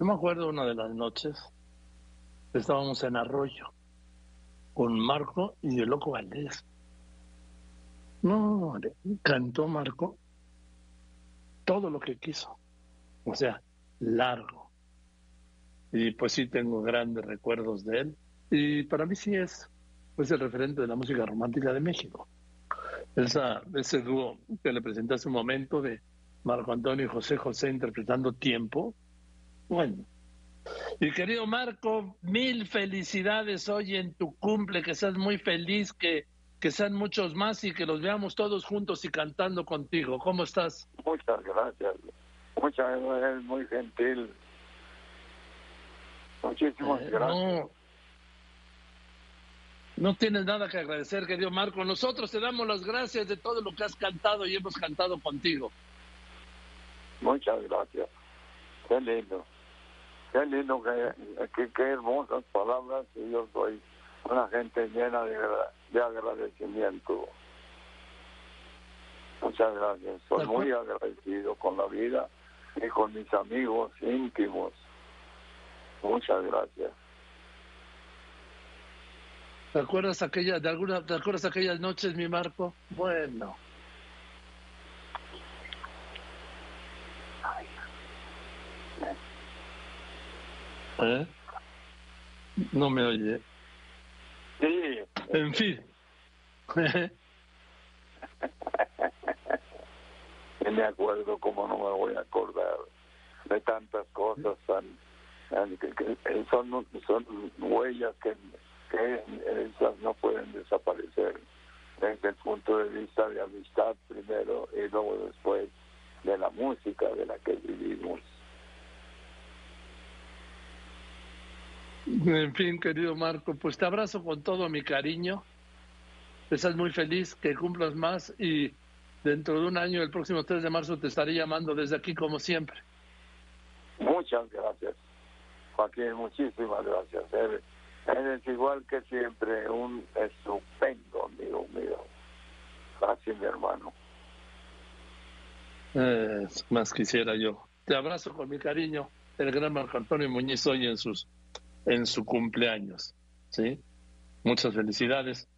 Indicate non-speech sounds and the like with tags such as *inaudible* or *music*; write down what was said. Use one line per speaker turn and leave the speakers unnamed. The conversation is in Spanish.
Yo me acuerdo una de las noches, estábamos en Arroyo con Marco y el Loco Valdés. No, cantó Marco todo lo que quiso. O sea, largo. Y pues sí tengo grandes recuerdos de él. Y para mí sí es pues el referente de la música romántica de México. Esa, ese dúo que le presenté hace un momento de Marco Antonio y José José interpretando Tiempo. Bueno. Y querido Marco, mil felicidades hoy en tu cumple, que seas muy feliz, que, que sean muchos más y que los veamos todos juntos y cantando contigo. ¿Cómo estás?
Muchas gracias. Muchas gracias, muy gentil. Muchísimas eh, gracias.
No tienes nada que agradecer, querido Marco. Nosotros te damos las gracias de todo lo que has cantado y hemos cantado contigo.
Muchas gracias. Qué lindo. Qué lindo, qué, qué, hermosas palabras. Y yo soy una gente llena de, de agradecimiento. Muchas gracias. Soy muy agradecido con la vida y con mis amigos íntimos. Muchas gracias.
¿Te acuerdas aquella, de alguna, te acuerdas aquellas noches, mi Marco? Bueno. ¿Eh? No me oye.
Sí.
En fin. *laughs*
me acuerdo como no me voy a acordar de tantas cosas tan, son son huellas que que esas no pueden desaparecer desde el punto de vista de amistad primero y luego después de la música de la que vivimos. *laughs*
En fin, querido Marco, pues te abrazo con todo mi cariño. Estás muy feliz, que cumplas más y dentro de un año, el próximo 3 de marzo, te estaré llamando desde aquí como siempre.
Muchas gracias, Joaquín, muchísimas gracias. Eres igual que siempre, un estupendo amigo mío. Gracias, mi hermano.
más quisiera yo. Te abrazo con mi cariño, el gran Marco Antonio Muñiz hoy en sus en su cumpleaños. ¿sí? Muchas felicidades.